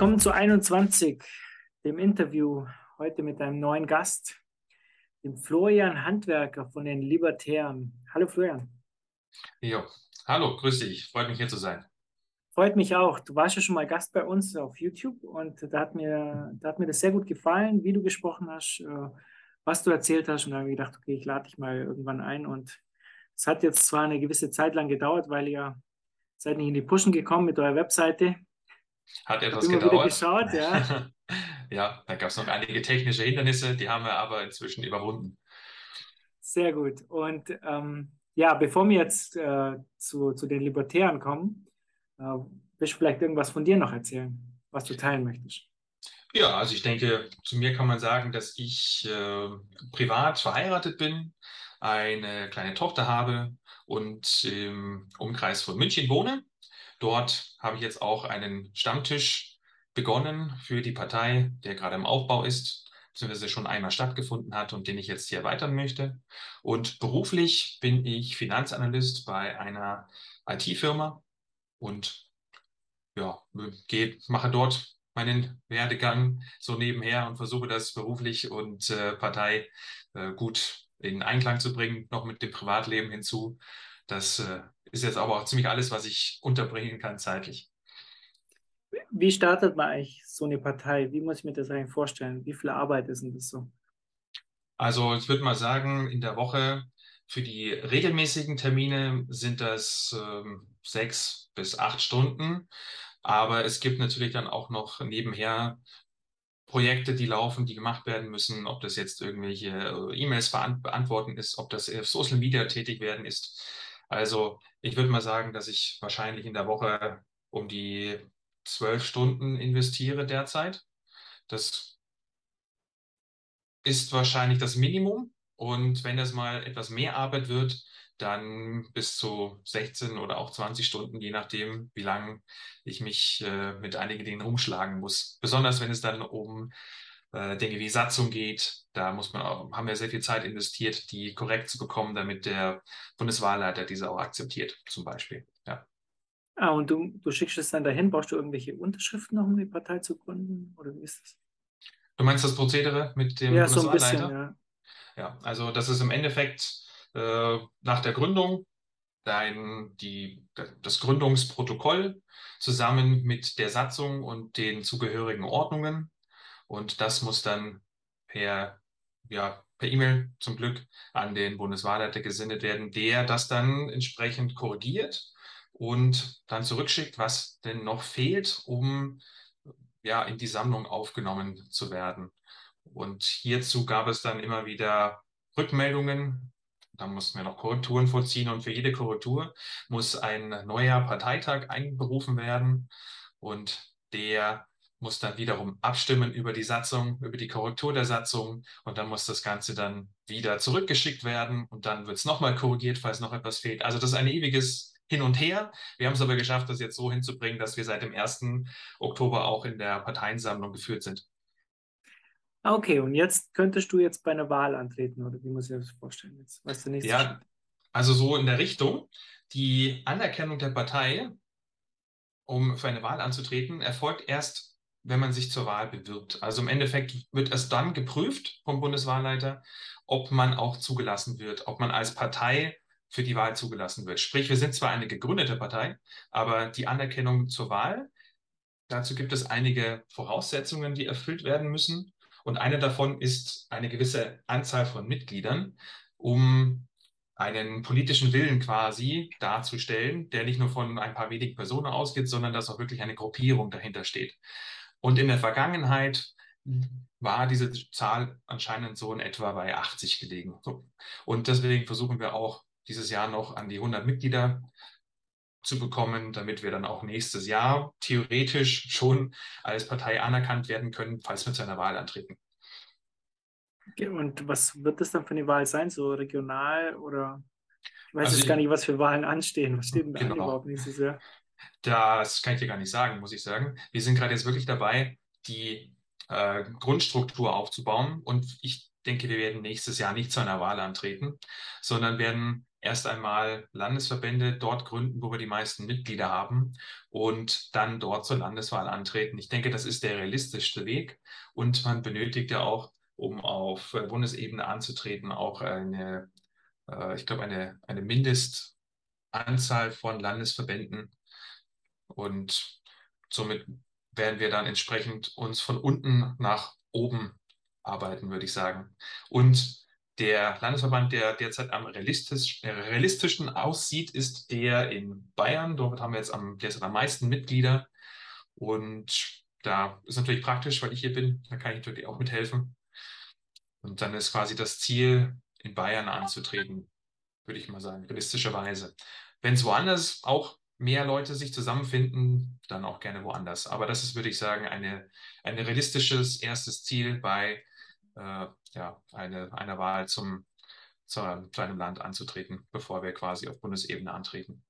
Willkommen zu 21, dem Interview heute mit einem neuen Gast, dem Florian Handwerker von den Libertären. Hallo Florian. Jo, hallo, grüß dich. Freut mich hier zu sein. Freut mich auch. Du warst ja schon mal Gast bei uns auf YouTube und da hat mir, da hat mir das sehr gut gefallen, wie du gesprochen hast, äh, was du erzählt hast. Und da habe ich gedacht, okay, ich lade dich mal irgendwann ein. Und es hat jetzt zwar eine gewisse Zeit lang gedauert, weil ihr seid nicht in die Pushen gekommen mit eurer Webseite. Hat etwas immer gedauert. Geschaut, ja. ja, da gab es noch einige technische Hindernisse, die haben wir aber inzwischen überwunden. Sehr gut. Und ähm, ja, bevor wir jetzt äh, zu, zu den Libertären kommen, äh, willst du vielleicht irgendwas von dir noch erzählen, was du teilen möchtest? Ja, also ich denke, zu mir kann man sagen, dass ich äh, privat verheiratet bin, eine kleine Tochter habe und im Umkreis von München wohne. Dort habe ich jetzt auch einen Stammtisch begonnen für die Partei, der gerade im Aufbau ist, beziehungsweise schon einmal stattgefunden hat und den ich jetzt hier erweitern möchte. Und beruflich bin ich Finanzanalyst bei einer IT-Firma und ja, gehe, mache dort meinen Werdegang so nebenher und versuche das beruflich und äh, Partei äh, gut in Einklang zu bringen, noch mit dem Privatleben hinzu. Das äh, ist jetzt aber auch ziemlich alles, was ich unterbringen kann zeitlich. Wie startet man eigentlich so eine Partei? Wie muss ich mir das eigentlich vorstellen? Wie viel Arbeit ist denn das so? Also ich würde mal sagen, in der Woche für die regelmäßigen Termine sind das ähm, sechs bis acht Stunden. Aber es gibt natürlich dann auch noch nebenher Projekte, die laufen, die gemacht werden müssen, ob das jetzt irgendwelche äh, E-Mails beantworten ist, ob das auf Social Media tätig werden ist. Also ich würde mal sagen, dass ich wahrscheinlich in der Woche um die zwölf Stunden investiere derzeit. Das ist wahrscheinlich das Minimum. Und wenn das mal etwas mehr Arbeit wird, dann bis zu 16 oder auch 20 Stunden, je nachdem, wie lange ich mich äh, mit einigen Dingen umschlagen muss. Besonders wenn es dann um Dinge wie Satzung geht, da muss man auch, haben wir sehr viel Zeit investiert, die korrekt zu bekommen, damit der Bundeswahlleiter diese auch akzeptiert, zum Beispiel. Ja. Ah, und du, du schickst es dann dahin, brauchst du irgendwelche Unterschriften noch, um die Partei zu gründen? Oder wie ist das? Du meinst das Prozedere mit dem ja, Bundeswahlleiter? So ein bisschen, ja. ja, also das ist im Endeffekt äh, nach der Gründung dein, die, das Gründungsprotokoll zusammen mit der Satzung und den zugehörigen Ordnungen. Und das muss dann per, ja, per E-Mail zum Glück an den Bundeswahlleiter gesendet werden, der das dann entsprechend korrigiert und dann zurückschickt, was denn noch fehlt, um ja, in die Sammlung aufgenommen zu werden. Und hierzu gab es dann immer wieder Rückmeldungen. Da mussten wir noch Korrekturen vollziehen und für jede Korrektur muss ein neuer Parteitag einberufen werden und der muss dann wiederum abstimmen über die Satzung, über die Korrektur der Satzung und dann muss das Ganze dann wieder zurückgeschickt werden und dann wird es nochmal korrigiert, falls noch etwas fehlt. Also das ist ein ewiges Hin und Her. Wir haben es aber geschafft, das jetzt so hinzubringen, dass wir seit dem 1. Oktober auch in der Parteiensammlung geführt sind. Ah, okay, und jetzt könntest du jetzt bei einer Wahl antreten, oder wie muss ich das vorstellen? Jetzt, was der nächste ja, Schritt? also so in der Richtung. Die Anerkennung der Partei, um für eine Wahl anzutreten, erfolgt erst, wenn man sich zur Wahl bewirbt. Also im Endeffekt wird es dann geprüft vom Bundeswahlleiter, ob man auch zugelassen wird, ob man als Partei für die Wahl zugelassen wird. Sprich, wir sind zwar eine gegründete Partei, aber die Anerkennung zur Wahl, dazu gibt es einige Voraussetzungen, die erfüllt werden müssen. Und eine davon ist eine gewisse Anzahl von Mitgliedern, um einen politischen Willen quasi darzustellen, der nicht nur von ein paar wenigen Personen ausgeht, sondern dass auch wirklich eine Gruppierung dahinter steht. Und in der Vergangenheit war diese Zahl anscheinend so in etwa bei 80 gelegen. Und deswegen versuchen wir auch dieses Jahr noch an die 100 Mitglieder zu bekommen, damit wir dann auch nächstes Jahr theoretisch schon als Partei anerkannt werden können, falls wir zu einer Wahl antreten. Und was wird das dann für eine Wahl sein? So regional oder ich weiß also jetzt gar nicht, was für Wahlen anstehen. Was steht denn da genau. überhaupt nächstes Jahr? Das kann ich dir gar nicht sagen, muss ich sagen. Wir sind gerade jetzt wirklich dabei, die äh, Grundstruktur aufzubauen und ich denke, wir werden nächstes Jahr nicht zu einer Wahl antreten, sondern werden erst einmal Landesverbände dort gründen, wo wir die meisten Mitglieder haben und dann dort zur Landeswahl antreten. Ich denke, das ist der realistischste Weg und man benötigt ja auch, um auf Bundesebene anzutreten, auch eine, äh, ich glaube, eine, eine Mindestanzahl von Landesverbänden und somit werden wir dann entsprechend uns von unten nach oben arbeiten, würde ich sagen. Und der Landesverband, der derzeit am realistisch, äh, realistischen aussieht, ist der in Bayern. Dort haben wir jetzt am, derzeit am meisten Mitglieder. Und da ist natürlich praktisch, weil ich hier bin, da kann ich natürlich auch mithelfen. Und dann ist quasi das Ziel, in Bayern anzutreten, würde ich mal sagen, realistischerweise. Wenn es woanders auch mehr Leute sich zusammenfinden, dann auch gerne woanders. Aber das ist, würde ich sagen, eine, ein realistisches erstes Ziel bei äh, ja, eine, einer Wahl zum, zu, einem Land anzutreten, bevor wir quasi auf Bundesebene antreten.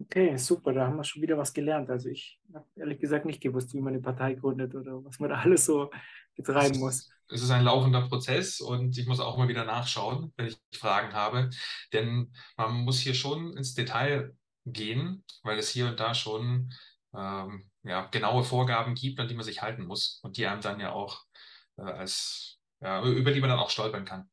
Okay, super, da haben wir schon wieder was gelernt. Also ich habe ehrlich gesagt nicht gewusst, wie man eine Partei gründet oder was man da alles so betreiben muss. Es ist ein laufender Prozess und ich muss auch mal wieder nachschauen, wenn ich Fragen habe. Denn man muss hier schon ins Detail gehen, weil es hier und da schon ähm, ja, genaue Vorgaben gibt, an die man sich halten muss und die einem dann ja auch äh, als, ja, über die man dann auch stolpern kann.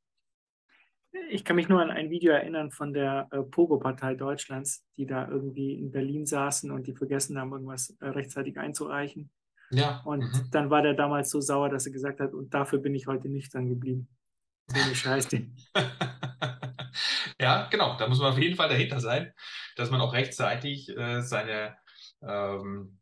Ich kann mich nur an ein Video erinnern von der äh, Pogo-Partei Deutschlands, die da irgendwie in Berlin saßen und die vergessen haben, irgendwas äh, rechtzeitig einzureichen. Ja. Und mhm. dann war der damals so sauer, dass er gesagt hat, und dafür bin ich heute nüchtern geblieben. So eine Scheiße. ja, genau. Da muss man auf jeden Fall dahinter sein, dass man auch rechtzeitig äh, seine, ähm,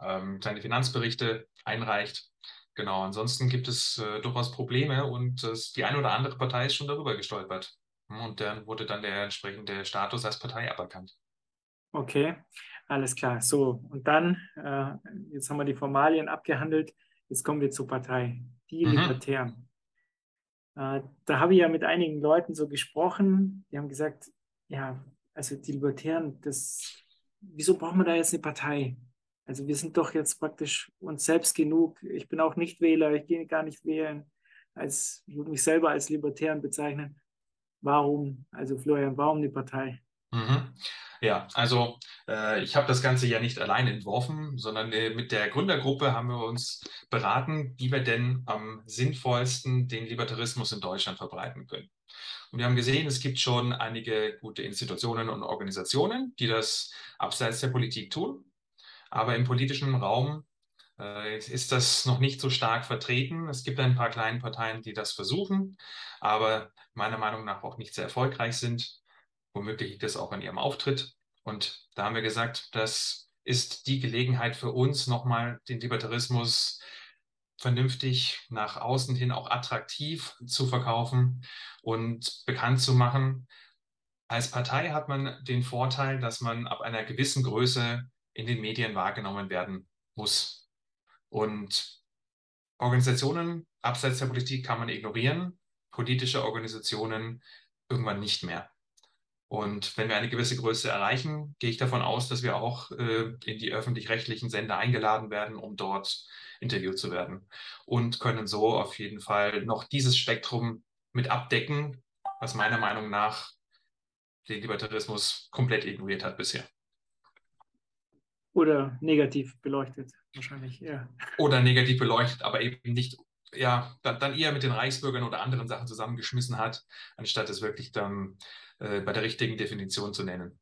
ähm, seine Finanzberichte einreicht. Genau, ansonsten gibt es äh, durchaus Probleme und äh, die eine oder andere Partei ist schon darüber gestolpert. Hm, und dann wurde dann der entsprechende Status als Partei aberkannt. Okay, alles klar. So, und dann, äh, jetzt haben wir die Formalien abgehandelt, jetzt kommen wir zur Partei, die mhm. Libertären. Äh, da habe ich ja mit einigen Leuten so gesprochen, die haben gesagt, ja, also die Libertären, das, wieso brauchen wir da jetzt eine Partei? Also wir sind doch jetzt praktisch uns selbst genug. Ich bin auch nicht Wähler, ich gehe gar nicht wählen. Als, ich würde mich selber als Libertären bezeichnen. Warum, also Florian, warum eine Partei? Mhm. Ja, also äh, ich habe das Ganze ja nicht alleine entworfen, sondern äh, mit der Gründergruppe haben wir uns beraten, wie wir denn am sinnvollsten den Libertarismus in Deutschland verbreiten können. Und wir haben gesehen, es gibt schon einige gute Institutionen und Organisationen, die das abseits der Politik tun. Aber im politischen Raum äh, ist das noch nicht so stark vertreten. Es gibt ein paar kleine Parteien, die das versuchen, aber meiner Meinung nach auch nicht sehr erfolgreich sind. Womöglich liegt es auch an ihrem Auftritt. Und da haben wir gesagt, das ist die Gelegenheit für uns, nochmal den Libertarismus vernünftig nach außen hin auch attraktiv zu verkaufen und bekannt zu machen. Als Partei hat man den Vorteil, dass man ab einer gewissen Größe in den Medien wahrgenommen werden muss. Und Organisationen abseits der Politik kann man ignorieren, politische Organisationen irgendwann nicht mehr. Und wenn wir eine gewisse Größe erreichen, gehe ich davon aus, dass wir auch äh, in die öffentlich-rechtlichen Sender eingeladen werden, um dort interviewt zu werden. Und können so auf jeden Fall noch dieses Spektrum mit abdecken, was meiner Meinung nach den Libertarismus komplett ignoriert hat bisher. Oder negativ beleuchtet, wahrscheinlich, ja. Oder negativ beleuchtet, aber eben nicht ja, dann, eher mit den Reichsbürgern oder anderen Sachen zusammengeschmissen hat, anstatt es wirklich dann äh, bei der richtigen Definition zu nennen.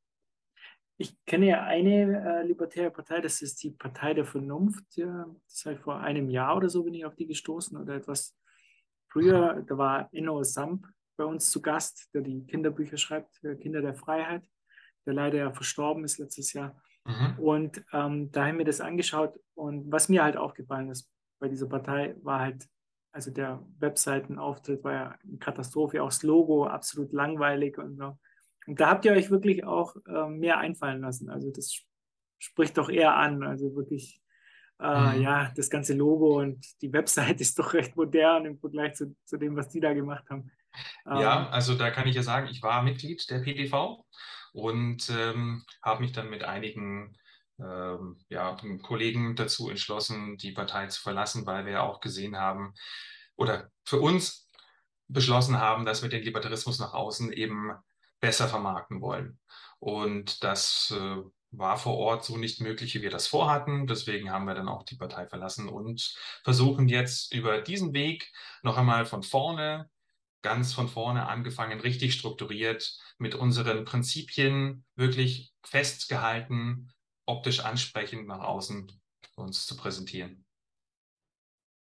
Ich kenne ja eine äh, libertäre Partei, das ist die Partei der Vernunft. Ja. Das heißt, vor einem Jahr oder so bin ich auf die gestoßen oder etwas früher. Da war Enno Samp bei uns zu Gast, der die Kinderbücher schreibt, Kinder der Freiheit, der leider ja verstorben ist letztes Jahr. Mhm. Und ähm, da haben wir das angeschaut und was mir halt aufgefallen ist bei dieser Partei war halt also der Webseitenauftritt war ja eine Katastrophe, auch das Logo absolut langweilig und so. Und da habt ihr euch wirklich auch äh, mehr einfallen lassen. Also das spricht doch eher an. Also wirklich, äh, mhm. ja, das ganze Logo und die Website ist doch recht modern im Vergleich zu, zu dem, was die da gemacht haben. Ja, ähm, also da kann ich ja sagen, ich war Mitglied der PDV und ähm, habe mich dann mit einigen ähm, ja, Kollegen dazu entschlossen, die Partei zu verlassen, weil wir auch gesehen haben oder für uns beschlossen haben, dass wir den Libertarismus nach außen eben besser vermarkten wollen. Und das äh, war vor Ort so nicht möglich, wie wir das vorhatten. Deswegen haben wir dann auch die Partei verlassen und versuchen jetzt über diesen Weg noch einmal von vorne, ganz von vorne angefangen, richtig strukturiert mit unseren Prinzipien wirklich festgehalten, optisch ansprechend nach außen uns zu präsentieren.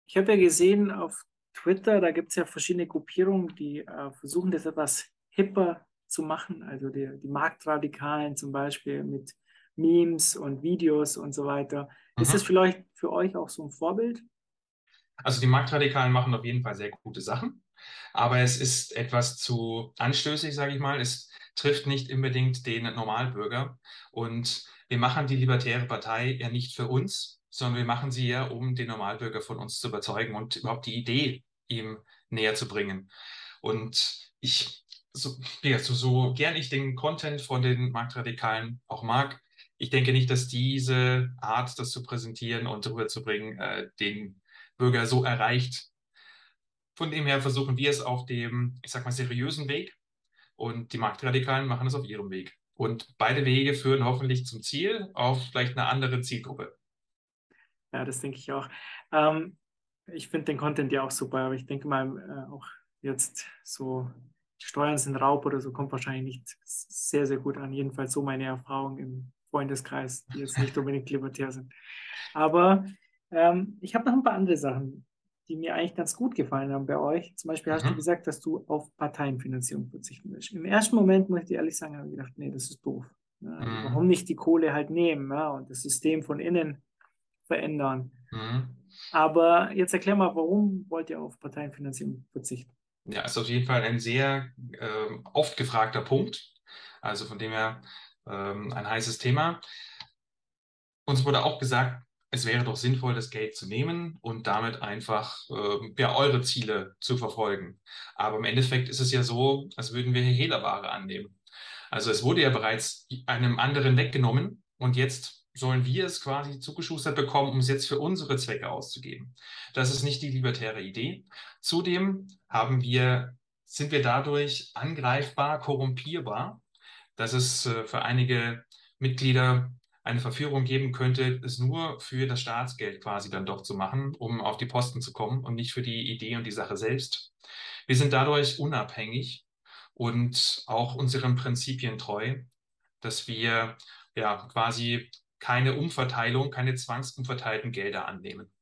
Ich habe ja gesehen auf Twitter, da gibt es ja verschiedene Gruppierungen, die äh, versuchen, das etwas hipper zu machen. Also die, die Marktradikalen zum Beispiel mit Memes und Videos und so weiter. Mhm. Ist das vielleicht für euch auch so ein Vorbild? Also die Marktradikalen machen auf jeden Fall sehr gute Sachen, aber es ist etwas zu anstößig, sage ich mal. Es trifft nicht unbedingt den Normalbürger und wir machen die Libertäre Partei ja nicht für uns, sondern wir machen sie ja, um den Normalbürger von uns zu überzeugen und überhaupt die Idee ihm näher zu bringen. Und ich, so, ja, so, so gern ich den Content von den Marktradikalen auch mag, ich denke nicht, dass diese Art, das zu präsentieren und rüberzubringen, äh, den Bürger so erreicht. Von dem her versuchen wir es auf dem, ich sag mal, seriösen Weg und die Marktradikalen machen es auf ihrem Weg. Und beide Wege führen hoffentlich zum Ziel auf vielleicht eine andere Zielgruppe. Ja, das denke ich auch. Ähm, ich finde den Content ja auch super, aber ich denke mal äh, auch jetzt so Steuern sind Raub oder so kommt wahrscheinlich nicht sehr, sehr gut an. Jedenfalls so meine Erfahrung im Freundeskreis, die jetzt nicht unbedingt libertär sind. Aber ähm, ich habe noch ein paar andere Sachen, die mir eigentlich ganz gut gefallen haben bei euch. Zum Beispiel hast mhm. du gesagt, dass du auf Parteienfinanzierung verzichten willst. Im ersten Moment, muss ich dir ehrlich sagen, habe ich gedacht, nee, das ist doof. Ja, also mhm. Warum nicht die Kohle halt nehmen ja, und das System von innen verändern? Mhm. Aber jetzt erklär mal, warum wollt ihr auf Parteienfinanzierung verzichten? Ja, ist auf jeden Fall ein sehr äh, oft gefragter Punkt. Also von dem her ähm, ein heißes Thema. Uns wurde auch gesagt, es wäre doch sinnvoll, das Geld zu nehmen und damit einfach äh, ja, eure Ziele zu verfolgen. Aber im Endeffekt ist es ja so, als würden wir Hehlerware annehmen. Also es wurde ja bereits einem anderen weggenommen und jetzt sollen wir es quasi zugeschustert bekommen, um es jetzt für unsere Zwecke auszugeben. Das ist nicht die libertäre Idee. Zudem haben wir, sind wir dadurch angreifbar, korrumpierbar dass es äh, für einige Mitglieder eine Verführung geben könnte, es nur für das Staatsgeld quasi dann doch zu machen, um auf die Posten zu kommen und nicht für die Idee und die Sache selbst. Wir sind dadurch unabhängig und auch unseren Prinzipien treu, dass wir ja quasi keine Umverteilung, keine zwangsumverteilten Gelder annehmen.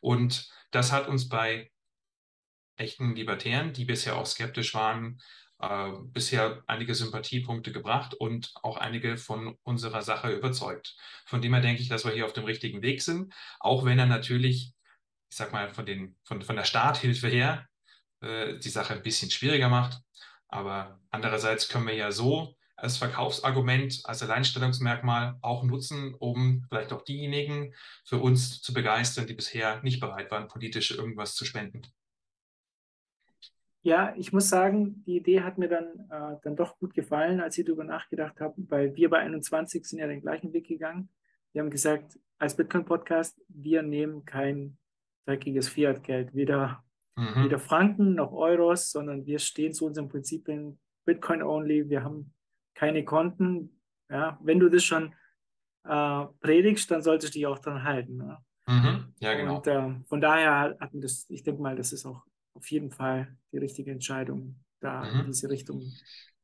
Und das hat uns bei echten Libertären, die bisher auch skeptisch waren, äh, bisher einige Sympathiepunkte gebracht und auch einige von unserer Sache überzeugt. Von dem her denke ich, dass wir hier auf dem richtigen Weg sind, auch wenn er natürlich, ich sag mal, von, den, von, von der Starthilfe her äh, die Sache ein bisschen schwieriger macht. Aber andererseits können wir ja so als Verkaufsargument, als Alleinstellungsmerkmal auch nutzen, um vielleicht auch diejenigen für uns zu begeistern, die bisher nicht bereit waren, politisch irgendwas zu spenden. Ja, ich muss sagen, die Idee hat mir dann, äh, dann doch gut gefallen, als ich darüber nachgedacht habe, weil wir bei 21 sind ja den gleichen Weg gegangen. Wir haben gesagt, als Bitcoin-Podcast, wir nehmen kein dreckiges Fiat-Geld, weder, mhm. weder Franken noch Euros, sondern wir stehen zu unseren Prinzipien Bitcoin-only. Wir haben keine Konten. Ja, wenn du das schon äh, predigst, dann solltest du dich auch dran halten. Ne? Mhm. Ja, genau. Und äh, von daher hat mir das, ich denke mal, das ist auch auf jeden Fall die richtige Entscheidung, da mhm. in diese Richtung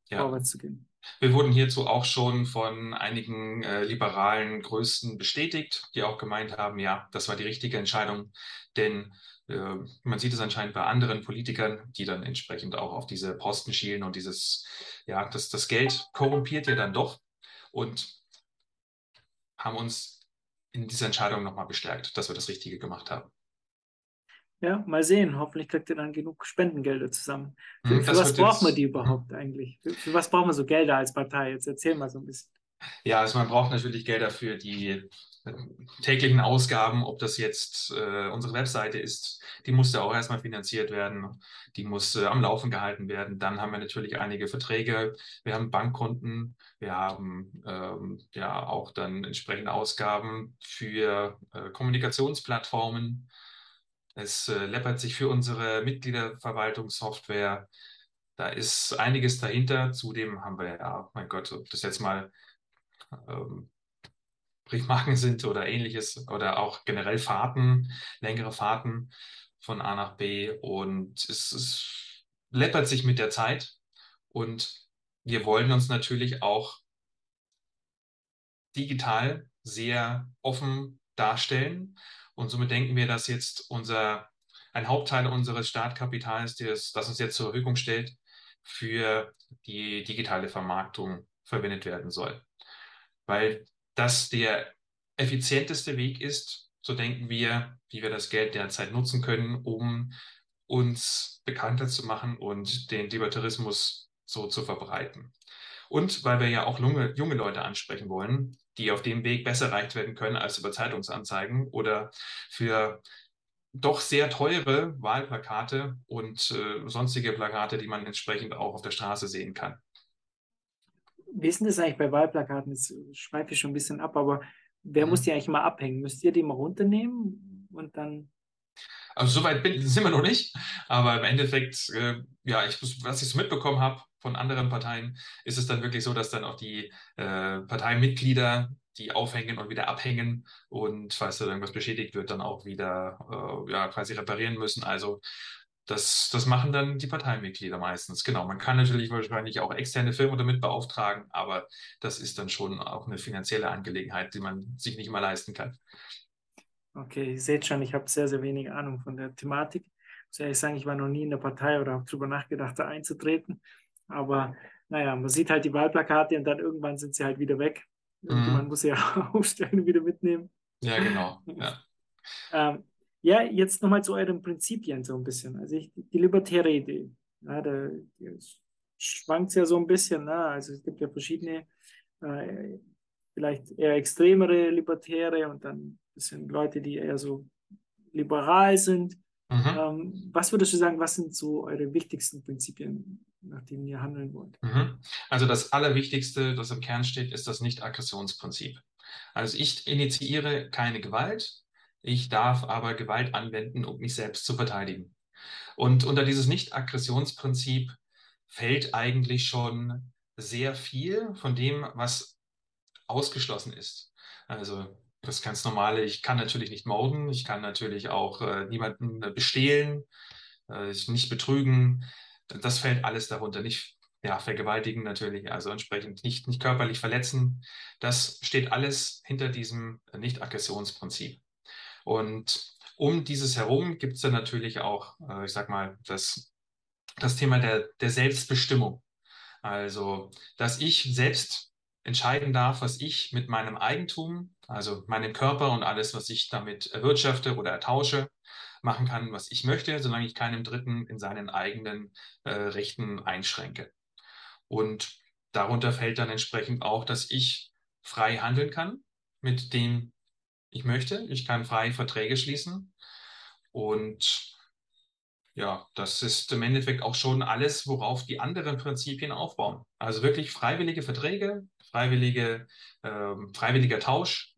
ja. vorwärts zu gehen. Wir wurden hierzu auch schon von einigen äh, liberalen Größten bestätigt, die auch gemeint haben, ja, das war die richtige Entscheidung, denn äh, man sieht es anscheinend bei anderen Politikern, die dann entsprechend auch auf diese Posten schielen und dieses, ja, das, das Geld korrumpiert ja dann doch und haben uns in dieser Entscheidung nochmal bestärkt, dass wir das Richtige gemacht haben. Ja, mal sehen. Hoffentlich kriegt ihr dann genug Spendengelder zusammen. Für, hm, für was braucht man die überhaupt eigentlich? Für, für, was braucht man so Gelder als Partei? Jetzt erzähl mal so ein bisschen. Ja, also man braucht natürlich Gelder für die äh, täglichen Ausgaben, ob das jetzt äh, unsere Webseite ist, die muss ja auch erstmal finanziert werden, die muss äh, am Laufen gehalten werden. Dann haben wir natürlich einige Verträge, wir haben Bankkonten, wir haben ähm, ja auch dann entsprechende Ausgaben für äh, Kommunikationsplattformen. Es äh, läppert sich für unsere Mitgliederverwaltungssoftware. Da ist einiges dahinter. Zudem haben wir ja, mein Gott, ob das jetzt mal ähm, Briefmarken sind oder ähnliches oder auch generell Fahrten, längere Fahrten von A nach B und es, es läppert sich mit der Zeit und wir wollen uns natürlich auch digital sehr offen darstellen und somit denken wir, dass jetzt unser ein Hauptteil unseres Startkapitals, das, das uns jetzt zur Verfügung stellt, für die digitale Vermarktung verwendet werden soll. Weil das der effizienteste Weg ist, so denken wir, wie wir das Geld derzeit nutzen können, um uns bekannter zu machen und den Libertarismus so zu verbreiten. Und weil wir ja auch junge, junge Leute ansprechen wollen, die auf dem Weg besser erreicht werden können als über Zeitungsanzeigen oder für doch sehr teure Wahlplakate und äh, sonstige Plakate, die man entsprechend auch auf der Straße sehen kann. Wie ist denn das eigentlich bei Wahlplakaten? Jetzt schweife ich schon ein bisschen ab, aber wer mhm. muss die eigentlich mal abhängen? Müsst ihr die mal runternehmen und dann. Also soweit bin, sind wir noch nicht, aber im Endeffekt, äh, ja, ich, was ich so mitbekommen habe von anderen Parteien, ist es dann wirklich so, dass dann auch die äh, Parteimitglieder die aufhängen und wieder abhängen und falls da irgendwas beschädigt wird, dann auch wieder äh, ja, quasi reparieren müssen. Also das, das machen dann die Parteimitglieder meistens. Genau, man kann natürlich wahrscheinlich auch externe Firmen damit beauftragen, aber das ist dann schon auch eine finanzielle Angelegenheit, die man sich nicht mal leisten kann. Okay, ihr seht schon, ich habe sehr, sehr wenig Ahnung von der Thematik. Ich muss ehrlich sagen, ich war noch nie in der Partei oder habe darüber nachgedacht, da einzutreten. Aber naja, man sieht halt die Wahlplakate und dann irgendwann sind sie halt wieder weg. Mhm. muss sie ja aufstellen und wieder mitnehmen. Ja, genau. Ja. ähm, ja, jetzt nochmal zu euren Prinzipien so ein bisschen. Also ich, die libertäre Idee, ja, da schwankt es ja so ein bisschen. Ne? Also es gibt ja verschiedene, äh, vielleicht eher extremere Libertäre und dann ein bisschen Leute, die eher so liberal sind. Mhm. Ähm, was würdest du sagen, was sind so eure wichtigsten Prinzipien, nach denen ihr handeln wollt? Mhm. Also das Allerwichtigste, das im Kern steht, ist das Nicht-Aggressionsprinzip. Also ich initiiere keine Gewalt, ich darf aber Gewalt anwenden, um mich selbst zu verteidigen. Und unter dieses Nicht-Aggressionsprinzip fällt eigentlich schon sehr viel von dem, was ausgeschlossen ist. Also das ganz normale, ich kann natürlich nicht morden, ich kann natürlich auch äh, niemanden bestehlen, äh, nicht betrügen. Das fällt alles darunter. Nicht ja, vergewaltigen natürlich, also entsprechend nicht, nicht körperlich verletzen. Das steht alles hinter diesem Nicht-Aggressionsprinzip. Und um dieses herum gibt es dann natürlich auch, äh, ich sag mal, das, das Thema der, der Selbstbestimmung. Also, dass ich selbst entscheiden darf, was ich mit meinem Eigentum, also meinem Körper und alles, was ich damit erwirtschafte oder ertausche, machen kann, was ich möchte, solange ich keinem Dritten in seinen eigenen äh, Rechten einschränke. Und darunter fällt dann entsprechend auch, dass ich frei handeln kann mit dem, ich möchte. Ich kann frei Verträge schließen. Und ja, das ist im Endeffekt auch schon alles, worauf die anderen Prinzipien aufbauen. Also wirklich freiwillige Verträge, freiwillige, äh, freiwilliger Tausch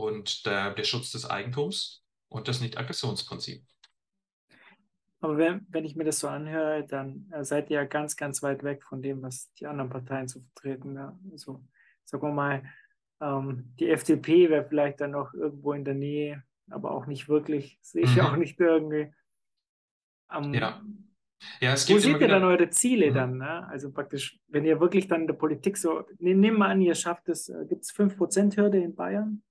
und der, der Schutz des Eigentums und das Nicht-Aggressionsprinzip. Aber wenn, wenn ich mir das so anhöre, dann äh, seid ihr ja ganz, ganz weit weg von dem, was die anderen Parteien zu vertreten. Ja. Also, sagen wir mal, ähm, die FDP wäre vielleicht dann noch irgendwo in der Nähe, aber auch nicht wirklich. Sehe ich mhm. auch nicht irgendwie. Ähm, ja. Ja, es Wo seht ihr dann eure Ziele mhm. dann? Ne? Also praktisch, wenn ihr wirklich dann in der Politik so, ne, nehmen wir an, ihr schafft es, äh, gibt es 5%-Hürde in Bayern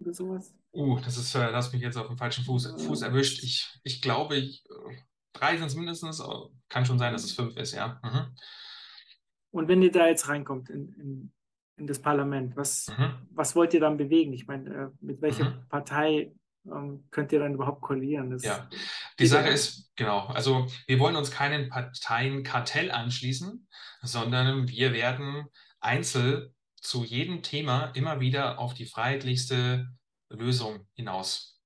oder sowas? Uh, das ist, äh, lass mich jetzt auf dem falschen Fuß, äh, Fuß erwischt. Ich, ich glaube, ich, äh, drei sind es mindestens, kann schon sein, dass es fünf ist, ja. Mhm. Und wenn ihr da jetzt reinkommt in, in in das Parlament. Was, mhm. was wollt ihr dann bewegen? Ich meine, äh, mit welcher mhm. Partei ähm, könnt ihr dann überhaupt koalieren? Das ja, die Sache ist, genau, also wir wollen uns keinen Parteienkartell anschließen, sondern wir werden einzeln zu jedem Thema immer wieder auf die freiheitlichste Lösung hinaus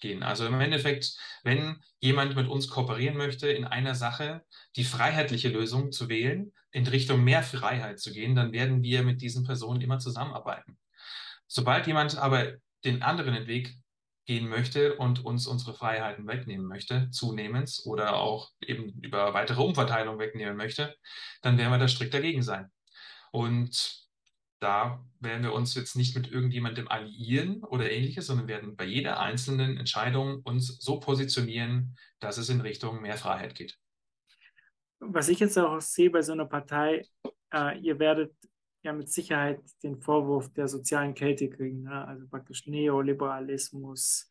gehen. Also im Endeffekt, wenn jemand mit uns kooperieren möchte in einer Sache, die freiheitliche Lösung zu wählen, in Richtung mehr Freiheit zu gehen, dann werden wir mit diesen Personen immer zusammenarbeiten. Sobald jemand aber den anderen Weg gehen möchte und uns unsere Freiheiten wegnehmen möchte, zunehmend oder auch eben über weitere Umverteilung wegnehmen möchte, dann werden wir da strikt dagegen sein. Und da werden wir uns jetzt nicht mit irgendjemandem alliieren oder ähnliches, sondern werden bei jeder einzelnen Entscheidung uns so positionieren, dass es in Richtung mehr Freiheit geht. Was ich jetzt auch sehe bei so einer Partei, äh, ihr werdet ja mit Sicherheit den Vorwurf der sozialen Kälte kriegen, ne? also praktisch Neoliberalismus,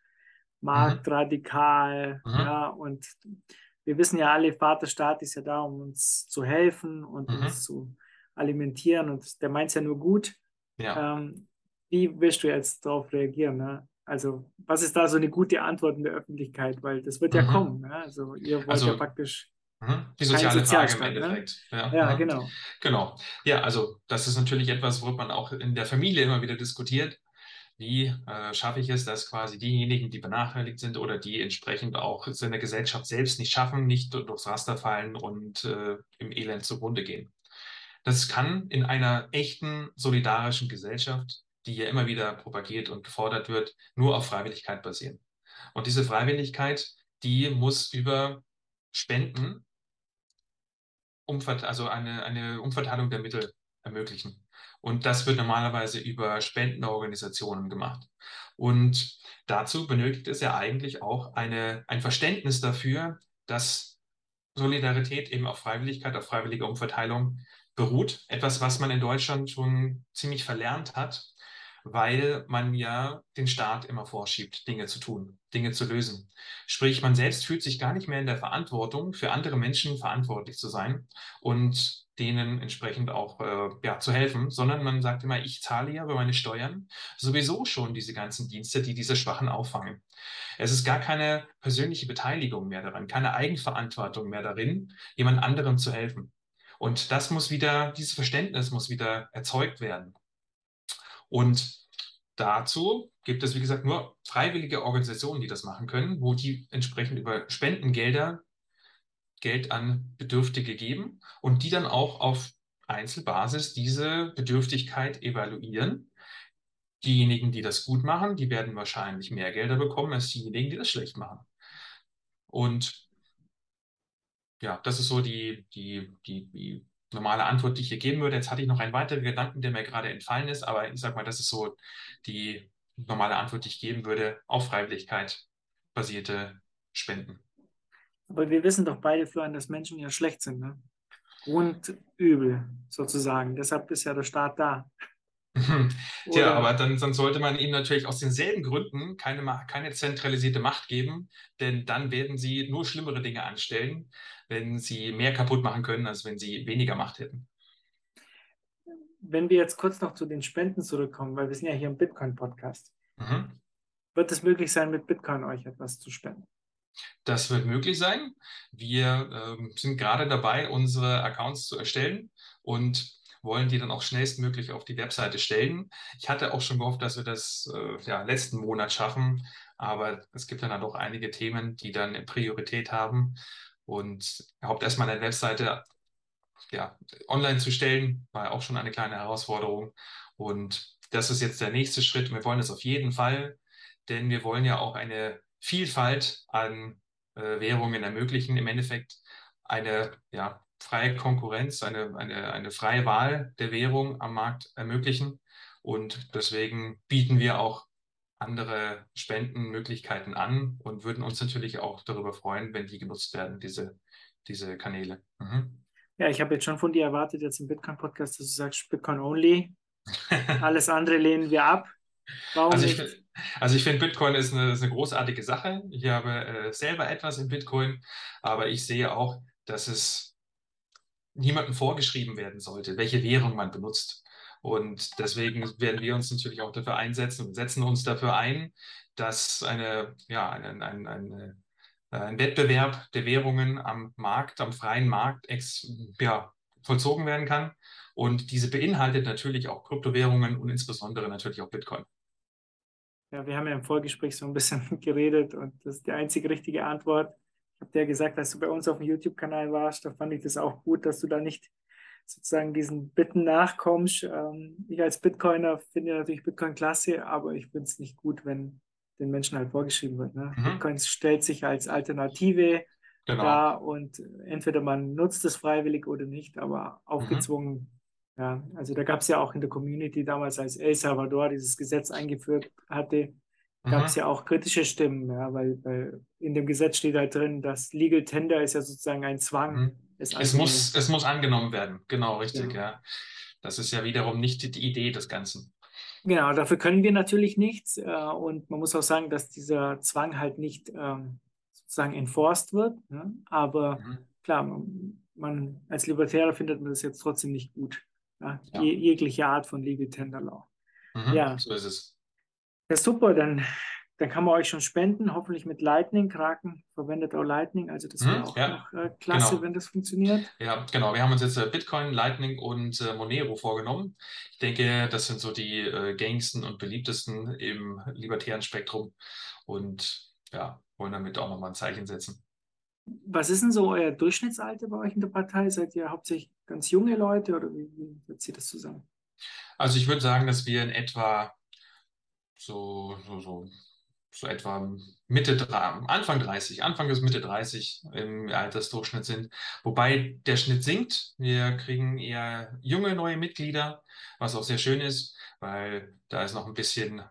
Marktradikal, mhm. ja, und wir wissen ja alle, Vaterstaat ist ja da, um uns zu helfen und mhm. uns zu alimentieren und der meint es ja nur gut. Ja. Ähm, wie wirst du jetzt darauf reagieren? Ne? Also, was ist da so eine gute Antwort in der Öffentlichkeit? Weil das wird ja mhm. kommen. Ne? Also, ihr wollt also, ja praktisch. Mhm. Die soziale Frage im ne? Endeffekt. Ne? Ja, ja mhm. genau. Genau. Ja, also das ist natürlich etwas, worüber man auch in der Familie immer wieder diskutiert. Wie äh, schaffe ich es, dass quasi diejenigen, die benachteiligt sind oder die entsprechend auch es in der Gesellschaft selbst nicht schaffen, nicht durchs Raster fallen und äh, im Elend zugrunde gehen. Das kann in einer echten solidarischen Gesellschaft, die ja immer wieder propagiert und gefordert wird, nur auf Freiwilligkeit basieren. Und diese Freiwilligkeit, die muss über Spenden, also eine, eine Umverteilung der Mittel ermöglichen. Und das wird normalerweise über Spendenorganisationen gemacht. Und dazu benötigt es ja eigentlich auch eine, ein Verständnis dafür, dass Solidarität eben auf Freiwilligkeit, auf freiwillige Umverteilung beruht. Etwas, was man in Deutschland schon ziemlich verlernt hat, weil man ja den Staat immer vorschiebt, Dinge zu tun, Dinge zu lösen. Sprich, man selbst fühlt sich gar nicht mehr in der Verantwortung, für andere Menschen verantwortlich zu sein und denen entsprechend auch äh, ja, zu helfen, sondern man sagt immer, ich zahle ja über meine Steuern sowieso schon diese ganzen Dienste, die diese Schwachen auffangen. Es ist gar keine persönliche Beteiligung mehr daran, keine Eigenverantwortung mehr darin, jemand anderem zu helfen. Und das muss wieder, dieses Verständnis muss wieder erzeugt werden. Und dazu gibt es, wie gesagt, nur freiwillige Organisationen, die das machen können, wo die entsprechend über Spendengelder Geld an Bedürftige geben und die dann auch auf Einzelbasis diese Bedürftigkeit evaluieren. Diejenigen, die das gut machen, die werden wahrscheinlich mehr Gelder bekommen als diejenigen, die das schlecht machen. Und ja, das ist so die, die, die, die normale Antwort, die ich hier geben würde. Jetzt hatte ich noch einen weiteren Gedanken, der mir gerade entfallen ist, aber ich sage mal, das ist so die normale Antwort, die ich geben würde, auf Freiwilligkeit basierte Spenden. Aber wir wissen doch beide, Florian, dass Menschen ja schlecht sind. Ne? Grundübel sozusagen. Deshalb ist ja der Staat da. Tja, aber dann, dann, sollte man ihnen natürlich aus denselben Gründen keine, keine zentralisierte Macht geben, denn dann werden sie nur schlimmere Dinge anstellen, wenn sie mehr kaputt machen können, als wenn sie weniger Macht hätten. Wenn wir jetzt kurz noch zu den Spenden zurückkommen, weil wir sind ja hier im Bitcoin-Podcast. Mhm. Wird es möglich sein, mit Bitcoin euch etwas zu spenden? Das wird möglich sein. Wir ähm, sind gerade dabei, unsere Accounts zu erstellen und wollen die dann auch schnellstmöglich auf die Webseite stellen. Ich hatte auch schon gehofft, dass wir das äh, ja, letzten Monat schaffen, aber es gibt dann, dann doch einige Themen, die dann Priorität haben. Und überhaupt erstmal eine Webseite ja, online zu stellen, war auch schon eine kleine Herausforderung. Und das ist jetzt der nächste Schritt. Wir wollen es auf jeden Fall, denn wir wollen ja auch eine Vielfalt an äh, Währungen ermöglichen. Im Endeffekt eine ja, freie Konkurrenz, eine, eine, eine freie Wahl der Währung am Markt ermöglichen. Und deswegen bieten wir auch andere Spendenmöglichkeiten an und würden uns natürlich auch darüber freuen, wenn die genutzt werden, diese, diese Kanäle. Mhm. Ja, ich habe jetzt schon von dir erwartet, jetzt im Bitcoin-Podcast, dass du sagst, Bitcoin only. Alles andere lehnen wir ab. Warum also ich, nicht? Also ich finde, Bitcoin ist eine, ist eine, großartige Sache. Ich habe äh, selber etwas in Bitcoin, aber ich sehe auch, dass es niemandem vorgeschrieben werden sollte, welche Währung man benutzt. Und deswegen werden wir uns natürlich auch dafür einsetzen und setzen uns dafür ein, dass eine, ja, ein, ein, ein, ein Wettbewerb der Währungen am Markt, am freien Markt ex, ja, vollzogen werden kann. Und diese beinhaltet natürlich auch Kryptowährungen und insbesondere natürlich auch Bitcoin. Ja, wir haben ja im Vorgespräch so ein bisschen geredet und das ist die einzige richtige Antwort. Ich habe dir gesagt, dass du bei uns auf dem YouTube-Kanal warst, da fand ich das auch gut, dass du da nicht sozusagen diesen Bitten nachkommst. Ähm, ich als Bitcoiner finde natürlich Bitcoin klasse, aber ich finde es nicht gut, wenn den Menschen halt vorgeschrieben wird. Ne? Mhm. Bitcoin stellt sich als Alternative genau. dar und entweder man nutzt es freiwillig oder nicht, aber aufgezwungen. Mhm. Ja, also da gab es ja auch in der Community damals, als El Salvador dieses Gesetz eingeführt hatte, gab es ja auch kritische Stimmen, ja, weil, weil, in dem Gesetz steht halt drin, dass Legal Tender ist ja sozusagen ein Zwang. Mhm. Es, es muss, es muss angenommen werden, genau, richtig, ja. ja. Das ist ja wiederum nicht die Idee des Ganzen. Genau, dafür können wir natürlich nichts. Äh, und man muss auch sagen, dass dieser Zwang halt nicht ähm, sozusagen enforced wird. Ne? Aber mhm. klar, man, man, als Libertärer findet man das jetzt trotzdem nicht gut. Ja? Ja. jegliche Art von Legal Tender Law. Mhm, ja, so ist es. Ja, super, dann, dann kann man euch schon spenden, hoffentlich mit Lightning. Kraken verwendet auch Lightning, also das wäre mhm, auch ja, noch äh, klasse, genau. wenn das funktioniert. Ja, genau. Wir haben uns jetzt äh, Bitcoin, Lightning und äh, Monero vorgenommen. Ich denke, das sind so die äh, gängigsten und beliebtesten im libertären Spektrum und ja, wollen damit auch nochmal ein Zeichen setzen. Was ist denn so euer Durchschnittsalter bei euch in der Partei? Seid ihr hauptsächlich ganz junge Leute oder wie, wie setzt ihr das zusammen? Also ich würde sagen, dass wir in etwa so, so, so, so etwa Mitte, Anfang 30, Anfang bis Mitte 30 im Altersdurchschnitt sind. Wobei der Schnitt sinkt. Wir kriegen eher junge neue Mitglieder, was auch sehr schön ist, weil da ist noch ein bisschen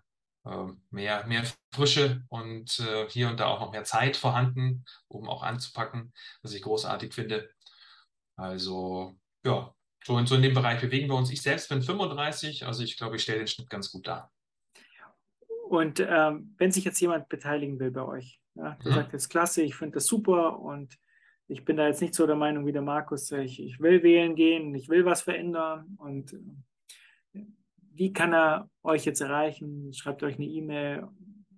äh, mehr, mehr Frische und äh, hier und da auch noch mehr Zeit vorhanden, um auch anzupacken, was ich großartig finde. Also ja, so in, so in dem Bereich bewegen wir uns. Ich selbst bin 35, also ich glaube, ich stelle den Schnitt ganz gut dar. Und ähm, wenn sich jetzt jemand beteiligen will bei euch, ja, der mhm. sagt jetzt klasse, ich finde das super und ich bin da jetzt nicht so der Meinung wie der Markus, ich, ich will wählen gehen, ich will was verändern und äh, wie kann er euch jetzt erreichen? Schreibt euch eine E-Mail,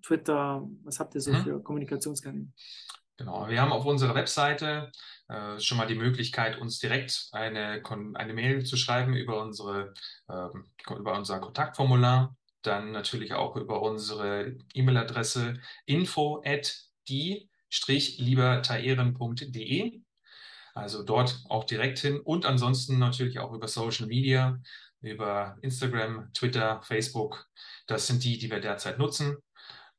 Twitter, was habt ihr so mhm. für Kommunikationskanäle? Genau, wir haben auf unserer Webseite äh, schon mal die Möglichkeit, uns direkt eine, eine Mail zu schreiben über, unsere, äh, über unser Kontaktformular dann natürlich auch über unsere E-Mail-Adresse info at die-libertaieren.de. Also dort auch direkt hin und ansonsten natürlich auch über Social Media, über Instagram, Twitter, Facebook. Das sind die, die wir derzeit nutzen.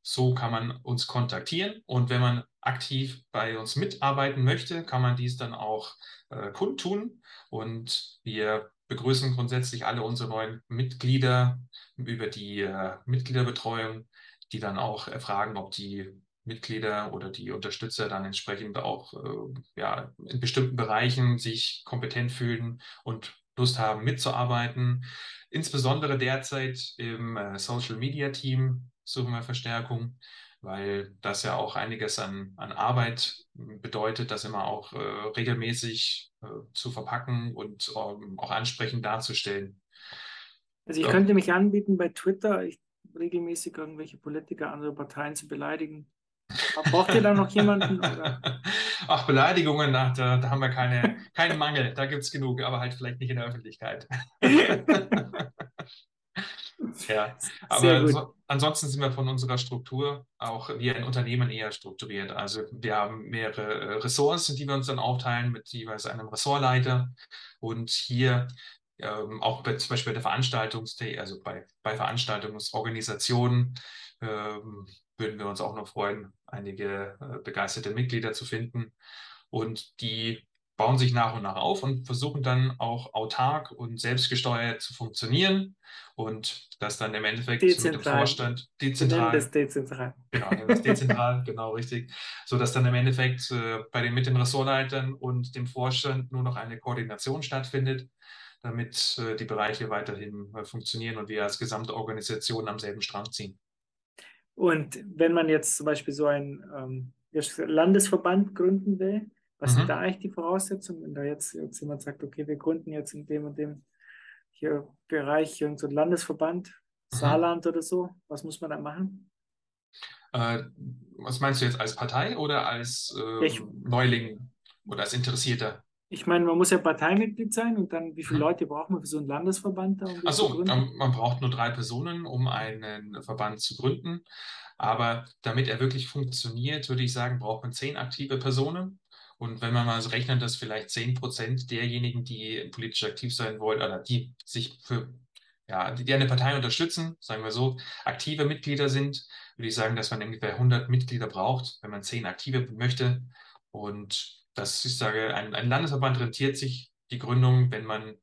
So kann man uns kontaktieren und wenn man aktiv bei uns mitarbeiten möchte, kann man dies dann auch äh, kundtun und wir begrüßen grundsätzlich alle unsere neuen Mitglieder über die äh, Mitgliederbetreuung, die dann auch erfragen, ob die Mitglieder oder die Unterstützer dann entsprechend auch äh, ja, in bestimmten Bereichen sich kompetent fühlen und Lust haben mitzuarbeiten. Insbesondere derzeit im äh, Social Media Team suchen wir Verstärkung weil das ja auch einiges an, an Arbeit bedeutet, das immer auch äh, regelmäßig äh, zu verpacken und ähm, auch ansprechend darzustellen. Also ich ja. könnte mich anbieten bei Twitter, ich, regelmäßig irgendwelche Politiker, andere Parteien zu beleidigen. Braucht ihr da noch jemanden? Oder? Ach, Beleidigungen, ach, da, da, haben wir keine, keinen Mangel, da gibt es genug, aber halt vielleicht nicht in der Öffentlichkeit. Ja, aber so, ansonsten sind wir von unserer Struktur auch wie ein Unternehmen eher strukturiert. Also wir haben mehrere äh, Ressorts, die wir uns dann aufteilen mit jeweils einem Ressortleiter. Und hier ähm, auch bei, zum Beispiel bei der Veranstaltungs also bei, bei Veranstaltungsorganisationen ähm, würden wir uns auch noch freuen, einige äh, begeisterte Mitglieder zu finden. Und die bauen sich nach und nach auf und versuchen dann auch autark und selbstgesteuert zu funktionieren und das dann im Endeffekt dezentral. mit dem Vorstand dezentral. Das dezentral. Genau, das dezentral, genau richtig. So dass dann im Endeffekt äh, bei den mit den Ressortleitern und dem Vorstand nur noch eine Koordination stattfindet, damit äh, die Bereiche weiterhin äh, funktionieren und wir als gesamte Organisation am selben Strang ziehen. Und wenn man jetzt zum Beispiel so einen ähm, Landesverband gründen will, was mhm. sind da eigentlich die Voraussetzungen, wenn da jetzt, jetzt jemand sagt, okay, wir gründen jetzt in dem und dem hier Bereich irgendein so Landesverband, mhm. Saarland oder so, was muss man da machen? Äh, was meinst du jetzt als Partei oder als äh, ich, Neuling oder als Interessierter? Ich meine, man muss ja Parteimitglied sein und dann, wie viele mhm. Leute braucht man für so einen Landesverband? Da, um Achso, man braucht nur drei Personen, um einen Verband zu gründen. Aber damit er wirklich funktioniert, würde ich sagen, braucht man zehn aktive Personen. Und wenn man mal so rechnet, dass vielleicht 10 Prozent derjenigen, die politisch aktiv sein wollen oder die sich für ja, die, die eine Partei unterstützen, sagen wir so, aktive Mitglieder sind, würde ich sagen, dass man ungefähr 100 Mitglieder braucht, wenn man 10 aktive möchte. Und das, ich sage, ein, ein Landesverband rentiert sich die Gründung, wenn man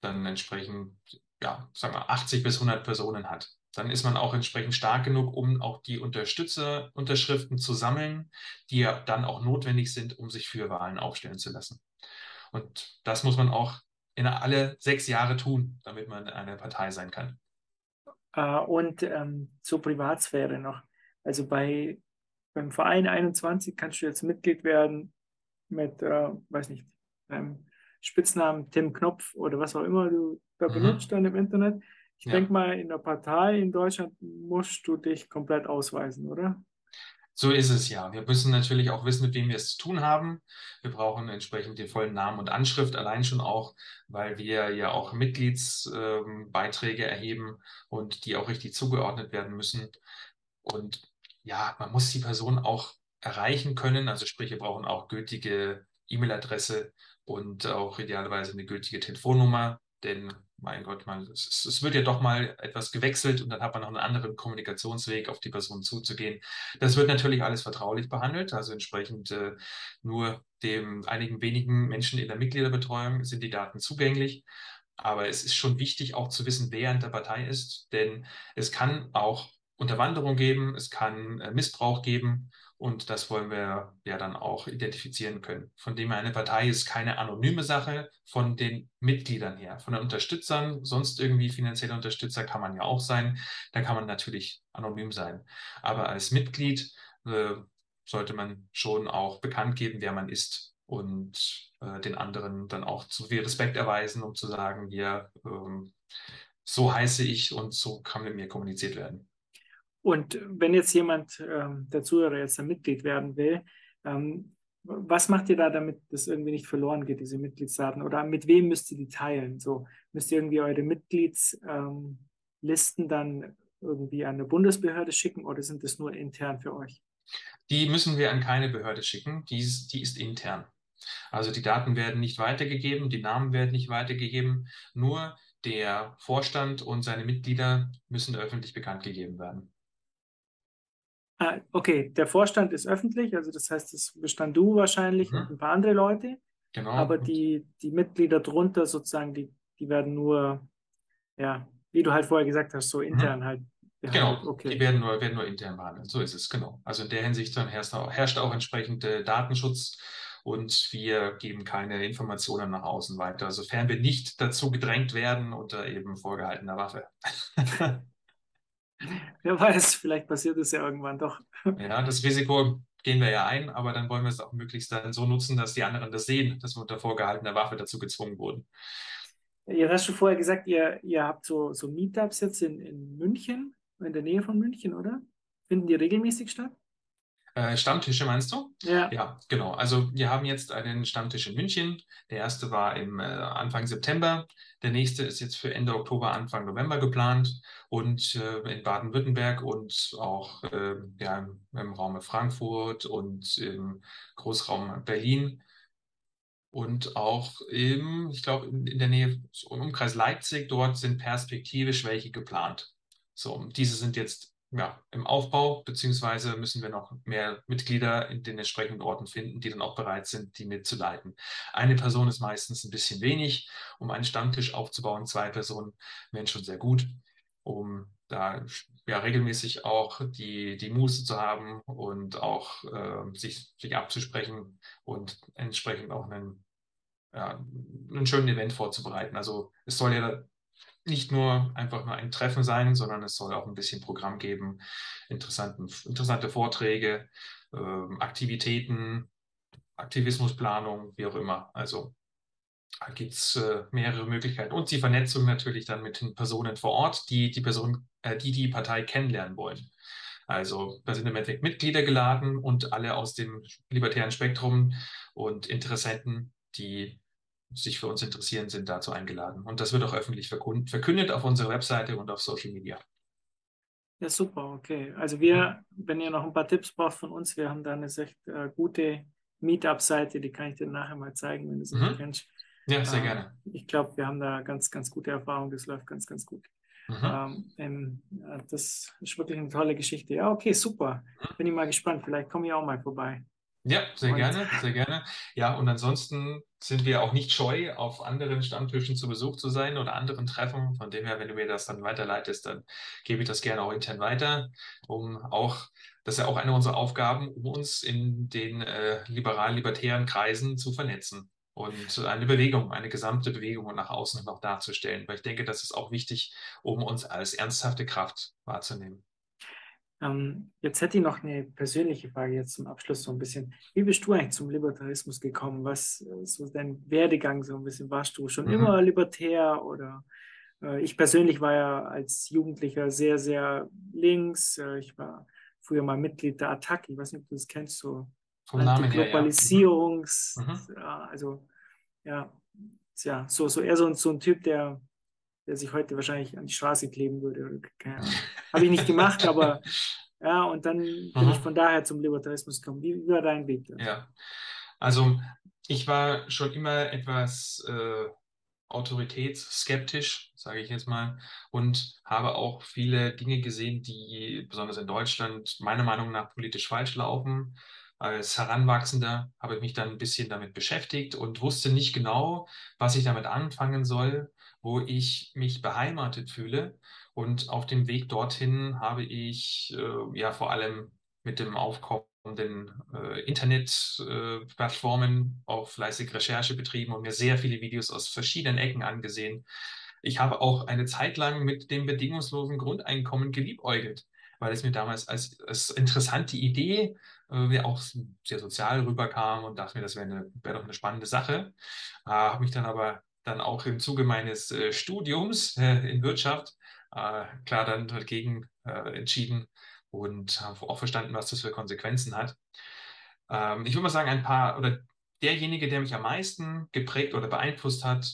dann entsprechend, ja, sagen wir 80 bis 100 Personen hat. Dann ist man auch entsprechend stark genug, um auch die Unterstützerunterschriften zu sammeln, die ja dann auch notwendig sind, um sich für Wahlen aufstellen zu lassen. Und das muss man auch in alle sechs Jahre tun, damit man eine Partei sein kann. Uh, und ähm, zur Privatsphäre noch. Also bei, beim Verein 21 kannst du jetzt Mitglied werden mit, äh, weiß nicht, einem Spitznamen Tim Knopf oder was auch immer du da mhm. benutzt dann im Internet. Ich ja. denke mal, in der Partei in Deutschland musst du dich komplett ausweisen, oder? So ist es ja. Wir müssen natürlich auch wissen, mit wem wir es zu tun haben. Wir brauchen entsprechend den vollen Namen und Anschrift, allein schon auch, weil wir ja auch Mitgliedsbeiträge ähm, erheben und die auch richtig zugeordnet werden müssen. Und ja, man muss die Person auch erreichen können. Also sprich, wir brauchen auch gültige E-Mail-Adresse und auch idealerweise eine gültige Telefonnummer, denn mein Gott, man, es, es, wird ja doch mal etwas gewechselt und dann hat man noch einen anderen Kommunikationsweg, auf die Person zuzugehen. Das wird natürlich alles vertraulich behandelt, also entsprechend äh, nur dem einigen wenigen Menschen in der Mitgliederbetreuung sind die Daten zugänglich. Aber es ist schon wichtig, auch zu wissen, wer in der Partei ist, denn es kann auch Unterwanderung geben, es kann äh, Missbrauch geben und das wollen wir ja dann auch identifizieren können. Von dem her eine Partei ist keine anonyme Sache von den Mitgliedern her, von den Unterstützern, sonst irgendwie finanzielle Unterstützer kann man ja auch sein, da kann man natürlich anonym sein. Aber als Mitglied äh, sollte man schon auch bekannt geben, wer man ist und äh, den anderen dann auch zu viel Respekt erweisen, um zu sagen, hier, ähm, so heiße ich und so kann mit mir kommuniziert werden. Und wenn jetzt jemand, ähm, der Zuhörer jetzt ein Mitglied werden will, ähm, was macht ihr da, damit das irgendwie nicht verloren geht, diese Mitgliedsdaten? Oder mit wem müsst ihr die teilen? So, müsst ihr irgendwie eure Mitgliedslisten ähm, dann irgendwie an eine Bundesbehörde schicken oder sind das nur intern für euch? Die müssen wir an keine Behörde schicken, die ist, die ist intern. Also die Daten werden nicht weitergegeben, die Namen werden nicht weitergegeben, nur der Vorstand und seine Mitglieder müssen öffentlich bekannt gegeben werden. Ah, okay, der Vorstand ist öffentlich, also das heißt, es bestand du wahrscheinlich mhm. und ein paar andere Leute. Genau. Aber die, die Mitglieder drunter sozusagen, die, die werden nur, ja, wie du halt vorher gesagt hast, so mhm. intern mhm. halt. Genau, okay. die werden nur, werden nur intern behandelt. So ist es, genau. Also in der Hinsicht dann herrscht auch, herrscht auch entsprechend Datenschutz und wir geben keine Informationen nach außen weiter, sofern wir nicht dazu gedrängt werden unter eben vorgehaltener Waffe. Wer weiß, vielleicht passiert es ja irgendwann doch. Ja, das Risiko gehen wir ja ein, aber dann wollen wir es auch möglichst dann so nutzen, dass die anderen das sehen, dass wir unter vorgehaltener Waffe dazu gezwungen wurden. Ihr hast schon vorher gesagt, ihr, ihr habt so, so Meetups jetzt in, in München, in der Nähe von München, oder? Finden die regelmäßig statt? Äh, Stammtische meinst du? Ja. Ja, genau. Also wir haben jetzt einen Stammtisch in München. Der erste war im äh, Anfang September. Der nächste ist jetzt für Ende Oktober, Anfang November geplant und äh, in Baden-Württemberg und auch äh, ja, im, im Raum Frankfurt und im Großraum Berlin und auch im, ich glaube, in, in der Nähe im Umkreis Leipzig, dort sind perspektivisch welche geplant. So, diese sind jetzt ja, im Aufbau, beziehungsweise müssen wir noch mehr Mitglieder in den entsprechenden Orten finden, die dann auch bereit sind, die mitzuleiten. Eine Person ist meistens ein bisschen wenig, um einen Stammtisch aufzubauen. Zwei Personen wären schon sehr gut, um da ja, regelmäßig auch die, die Muße zu haben und auch äh, sich, sich abzusprechen und entsprechend auch einen, ja, einen schönen Event vorzubereiten. Also es soll ja nicht nur einfach nur ein Treffen sein, sondern es soll auch ein bisschen Programm geben, interessante Vorträge, äh, Aktivitäten, Aktivismusplanung, wie auch immer. Also da gibt es äh, mehrere Möglichkeiten. Und die Vernetzung natürlich dann mit den Personen vor Ort, die die Person, äh, die die Partei kennenlernen wollen. Also da sind im Endeffekt Mitglieder geladen und alle aus dem libertären Spektrum und Interessenten, die sich für uns interessieren, sind dazu eingeladen. Und das wird auch öffentlich verkündet auf unserer Webseite und auf Social Media. Ja, super, okay. Also wir, wenn ihr noch ein paar Tipps braucht von uns, wir haben da eine sehr äh, gute Meetup-Seite, die kann ich dir nachher mal zeigen, wenn du sie mhm. kennst. Ja, sehr äh, gerne. Ich glaube, wir haben da ganz, ganz gute Erfahrungen. Das läuft ganz, ganz gut. Mhm. Ähm, das ist wirklich eine tolle Geschichte. Ja, okay, super. Mhm. Bin ich mal gespannt. Vielleicht komme ich auch mal vorbei. Ja, sehr und, gerne, sehr gerne. Ja, und ansonsten sind wir auch nicht scheu, auf anderen Stammtischen zu Besuch zu sein oder anderen Treffen. Von dem her, wenn du mir das dann weiterleitest, dann gebe ich das gerne auch intern weiter, um auch, das ist ja auch eine unserer Aufgaben, um uns in den äh, liberal-libertären Kreisen zu vernetzen und eine Bewegung, eine gesamte Bewegung nach außen noch darzustellen. Weil ich denke, das ist auch wichtig, um uns als ernsthafte Kraft wahrzunehmen. Ähm, jetzt hätte ich noch eine persönliche Frage jetzt zum Abschluss so ein bisschen. Wie bist du eigentlich zum Libertarismus gekommen? Was ist so dein Werdegang so ein bisschen? Warst du schon mhm. immer libertär oder äh, ich persönlich war ja als Jugendlicher sehr, sehr links. Äh, ich war früher mal Mitglied der Attac. Ich weiß nicht, ob du das kennst, so Globalisierungs, ja. Mhm. ja. also ja, ja, so, so eher so, so ein Typ, der, der sich heute wahrscheinlich an die Straße kleben würde. Habe ich nicht gemacht, aber ja, und dann bin mhm. ich von daher zum Libertarismus gekommen. Wie, wie war dein Weg? Da? Ja, also ich war schon immer etwas äh, autoritätsskeptisch, sage ich jetzt mal, und habe auch viele Dinge gesehen, die besonders in Deutschland meiner Meinung nach politisch falsch laufen als Heranwachsender habe ich mich dann ein bisschen damit beschäftigt und wusste nicht genau, was ich damit anfangen soll, wo ich mich beheimatet fühle. Und auf dem Weg dorthin habe ich äh, ja vor allem mit dem aufkommenden äh, Internetplattformen äh, auch fleißig Recherche betrieben und mir sehr viele Videos aus verschiedenen Ecken angesehen. Ich habe auch eine Zeit lang mit dem bedingungslosen Grundeinkommen geliebäugelt weil es mir damals als, als interessante Idee äh, auch sehr sozial rüberkam und dachte mir, das wäre wär doch eine spannende Sache. Äh, habe mich dann aber dann auch im Zuge meines äh, Studiums äh, in Wirtschaft äh, klar dann dagegen äh, entschieden und habe auch verstanden, was das für Konsequenzen hat. Ähm, ich würde mal sagen, ein paar oder derjenige, der mich am meisten geprägt oder beeinflusst hat,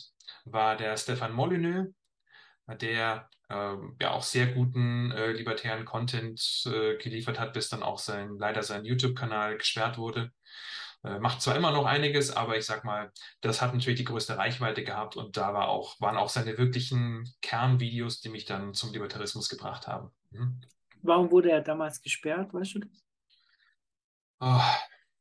war der Stefan Molyneux, der ähm, ja auch sehr guten äh, libertären Content äh, geliefert hat, bis dann auch sein, leider sein YouTube-Kanal gesperrt wurde. Äh, macht zwar immer noch einiges, aber ich sag mal, das hat natürlich die größte Reichweite gehabt und da war auch, waren auch seine wirklichen Kernvideos, die mich dann zum Libertarismus gebracht haben. Mhm. Warum wurde er damals gesperrt, weißt du das? Oh,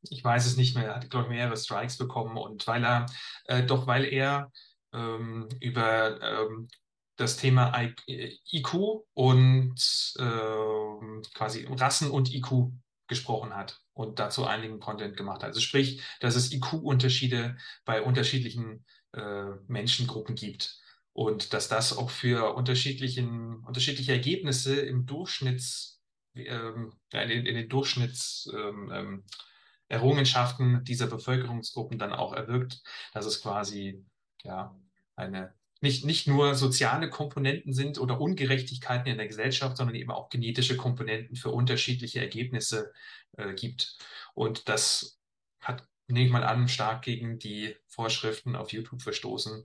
ich weiß es nicht mehr. Er hat, glaube ich, mehrere Strikes bekommen und weil er, äh, doch weil er ähm, über ähm, das Thema IQ und äh, quasi Rassen und IQ gesprochen hat und dazu einigen Content gemacht hat. Also sprich, dass es IQ-Unterschiede bei unterschiedlichen äh, Menschengruppen gibt und dass das auch für unterschiedlichen, unterschiedliche Ergebnisse im Durchschnitts, ähm, in, in, den Durchschnitts ähm, ähm, dieser Bevölkerungsgruppen dann auch erwirkt, dass es quasi ja eine nicht, nicht nur soziale Komponenten sind oder Ungerechtigkeiten in der Gesellschaft, sondern eben auch genetische Komponenten für unterschiedliche Ergebnisse äh, gibt. Und das hat, nehme ich mal an, stark gegen die Vorschriften auf YouTube verstoßen,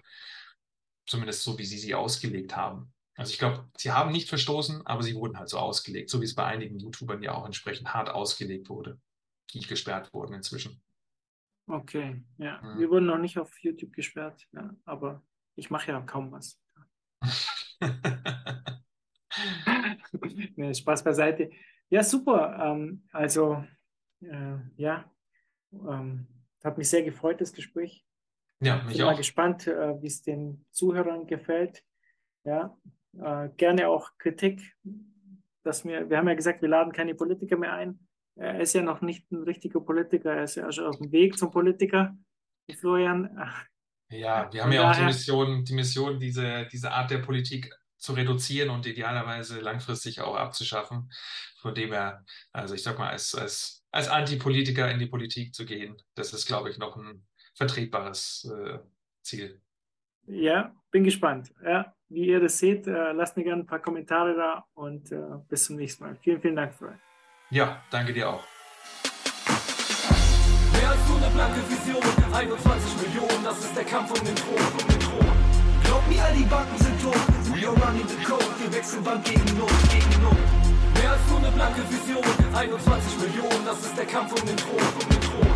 zumindest so, wie sie sie ausgelegt haben. Also ich glaube, sie haben nicht verstoßen, aber sie wurden halt so ausgelegt, so wie es bei einigen YouTubern ja auch entsprechend hart ausgelegt wurde, die gesperrt wurden inzwischen. Okay, ja. Hm. Wir wurden noch nicht auf YouTube gesperrt, ja, aber ich mache ja kaum was. nee, Spaß beiseite. Ja, super. Ähm, also, äh, ja, ähm, hat mich sehr gefreut, das Gespräch. Ja, mich Bin auch. mal gespannt, äh, wie es den Zuhörern gefällt. Ja, äh, gerne auch Kritik. Dass wir, wir haben ja gesagt, wir laden keine Politiker mehr ein. Er ist ja noch nicht ein richtiger Politiker, er ist ja schon auf dem Weg zum Politiker. Florian, ja, wir haben ja auch die Mission, die Mission, diese, diese Art der Politik zu reduzieren und idealerweise langfristig auch abzuschaffen. Von dem her, also ich sag mal, als, als, als Antipolitiker in die Politik zu gehen, das ist, glaube ich, noch ein vertretbares äh, Ziel. Ja, bin gespannt. Ja, wie ihr das seht, äh, lasst mir gerne ein paar Kommentare da und äh, bis zum nächsten Mal. Vielen, vielen Dank, Freund. Ja, danke dir auch. Nur eine blanke Vision, 21 Millionen, das ist der Kampf um den Thron, um den Thron. Glaub mir, all die Banken sind tot, we are running the code, wir wechseln Bank gegen Not, gegen Not. Mehr als nur eine blanke Vision, 21 Millionen, das ist der Kampf um den Thron, um den Thron.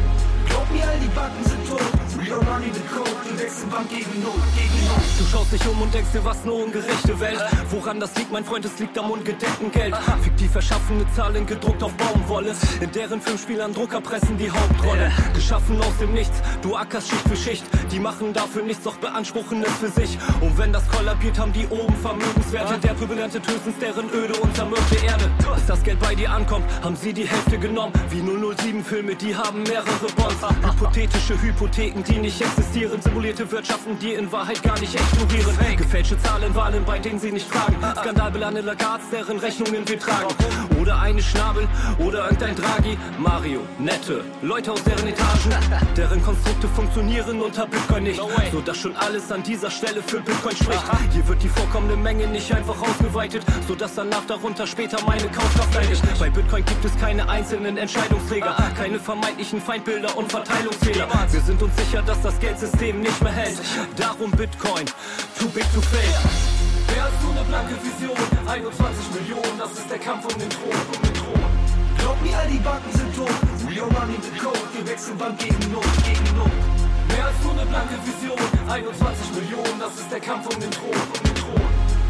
Mir, all die Backen sind tot. Are running the code, wir wechseln Bank gegen Not, gegen Not. Du schaust dich um und denkst dir, was eine ungerechte Welt. Woran das liegt, mein Freund, es liegt am ungedeckten Geld. Fiktiv erschaffene Zahlen gedruckt auf Baumwolle. In deren Filmspielern Drucker pressen die Hauptrolle. Geschaffen aus dem Nichts, du ackerst Schicht für Schicht. Die machen dafür nichts, doch beanspruchen es für sich. Und wenn das kollabiert, haben die oben Vermögenswerte. Der Pöbel erntet höchstens deren öde und zermürbte Erde. Bis das Geld bei dir ankommt, haben sie die Hälfte genommen. Wie 007-Filme, die haben mehrere Bonds. Hypothetische Hypotheken, die nicht existieren. Simulierte Wirtschaften, die in Wahrheit gar nicht explodieren. Gefälschte Zahlen, Wahlen, bei denen sie nicht fragen. Skandalbelange Lagards, deren Rechnungen wir tragen. Oder eine Schnabel, oder irgendein Draghi. Mario, nette Leute aus deren Etagen. Deren Konstrukte funktionieren unter Bitcoin nicht. So dass schon alles an dieser Stelle für Bitcoin spricht. Hier wird die vorkommende Menge nicht einfach ausgeweitet. So dass danach darunter später meine Kaufkraft leidet. Bei Bitcoin gibt es keine einzelnen Entscheidungsträger. Keine vermeintlichen Feindbilder und Verteilungsfehler. Wir sind uns sicher, dass das Geldsystem nicht mehr hält. Darum Bitcoin, too big to fail. Wer hast du eine blanke Vision? 21 Millionen, das ist der Kampf um den Thron, um den Thron. Glaub mir, all die Banken sind tot. We are running the code, wir wechseln Bank gegen Not, gegen Not. Wer hast du eine blanke Vision? 21 Millionen, das ist der Kampf um den Thron, um den Thron.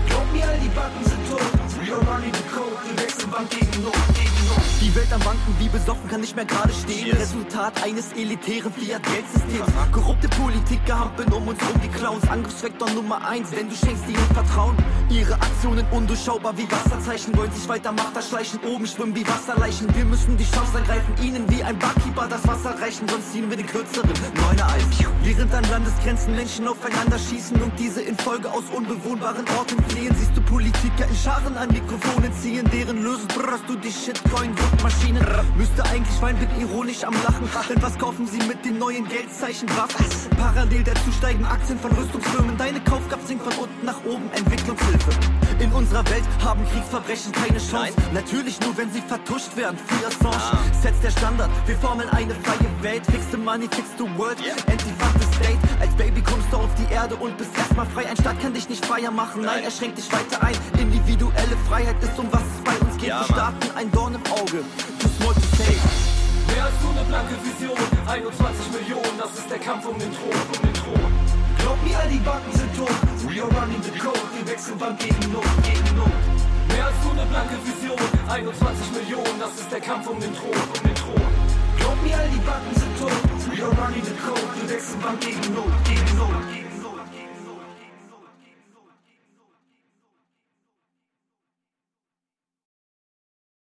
Glaub mir, all die Banken sind tot. We are running the code, wir wechseln Bank gegen Not, gegen Not. Die Welt am Banken wie besoffen kann nicht mehr gerade stehen. Resultat eines elitären Fiat-Geldsystems. Korrupte Politiker hampeln um uns rum wie Clowns. Angriffsvektor Nummer eins, denn du schenkst ihnen Vertrauen. Ihre Aktionen undurchschaubar wie Wasserzeichen. Wollen sich weiter Macht erschleichen, oben schwimmen wie Wasserleichen. Wir müssen die Chance ergreifen, ihnen wie ein Barkeeper das Wasser reichen. Sonst ziehen wir den kürzeren, neuner Eis. Während an Landesgrenzen Menschen aufeinander schießen und diese in Folge aus unbewohnbaren Orten fliehen, siehst du Politiker in Scharen an Mikrofonen ziehen, deren Lösen brrrst du die Shitcoin-Druckmaschinen. Müsste eigentlich weinen, bin ironisch am Lachen. Denn was kaufen sie mit den neuen Geldzeichen Waffen? Parallel dazu steigen Aktien von Rüstungsfirmen. Deine Kaufkraft sinkt von unten nach oben, Entwicklungshilfe. In unserer Welt haben Kriegsverbrechen keine Chance. Natürlich nur, wenn sie vertuscht werden. Free Assange setzt der Standard. Wir formen eine freie Welt. Fix the money, fix the world. The state. Als Baby kommst du auf die Erde und bist erstmal frei. Ein Staat kann dich nicht freier machen. Nein, er schränkt dich weiter ein. Individuelle Freiheit ist um was es bei uns geht. Wir starten ein Dorn im Auge. Too small to say. Wer hast du eine blanke Vision? 21 Millionen, das ist der Kampf um den Thron, um den Thron. Glaub mir, all die Banken sind tot. We are running the code, wir wechseln Bank gegen Not, gegen Not. Wer hast du eine blanke Vision? 21 Millionen, das ist der Kampf um den Thron, um den Thron. Glaub mir, all die Banken sind tot. Your Money, the Code, du wechselst beim Gegenlot, Gegenlot.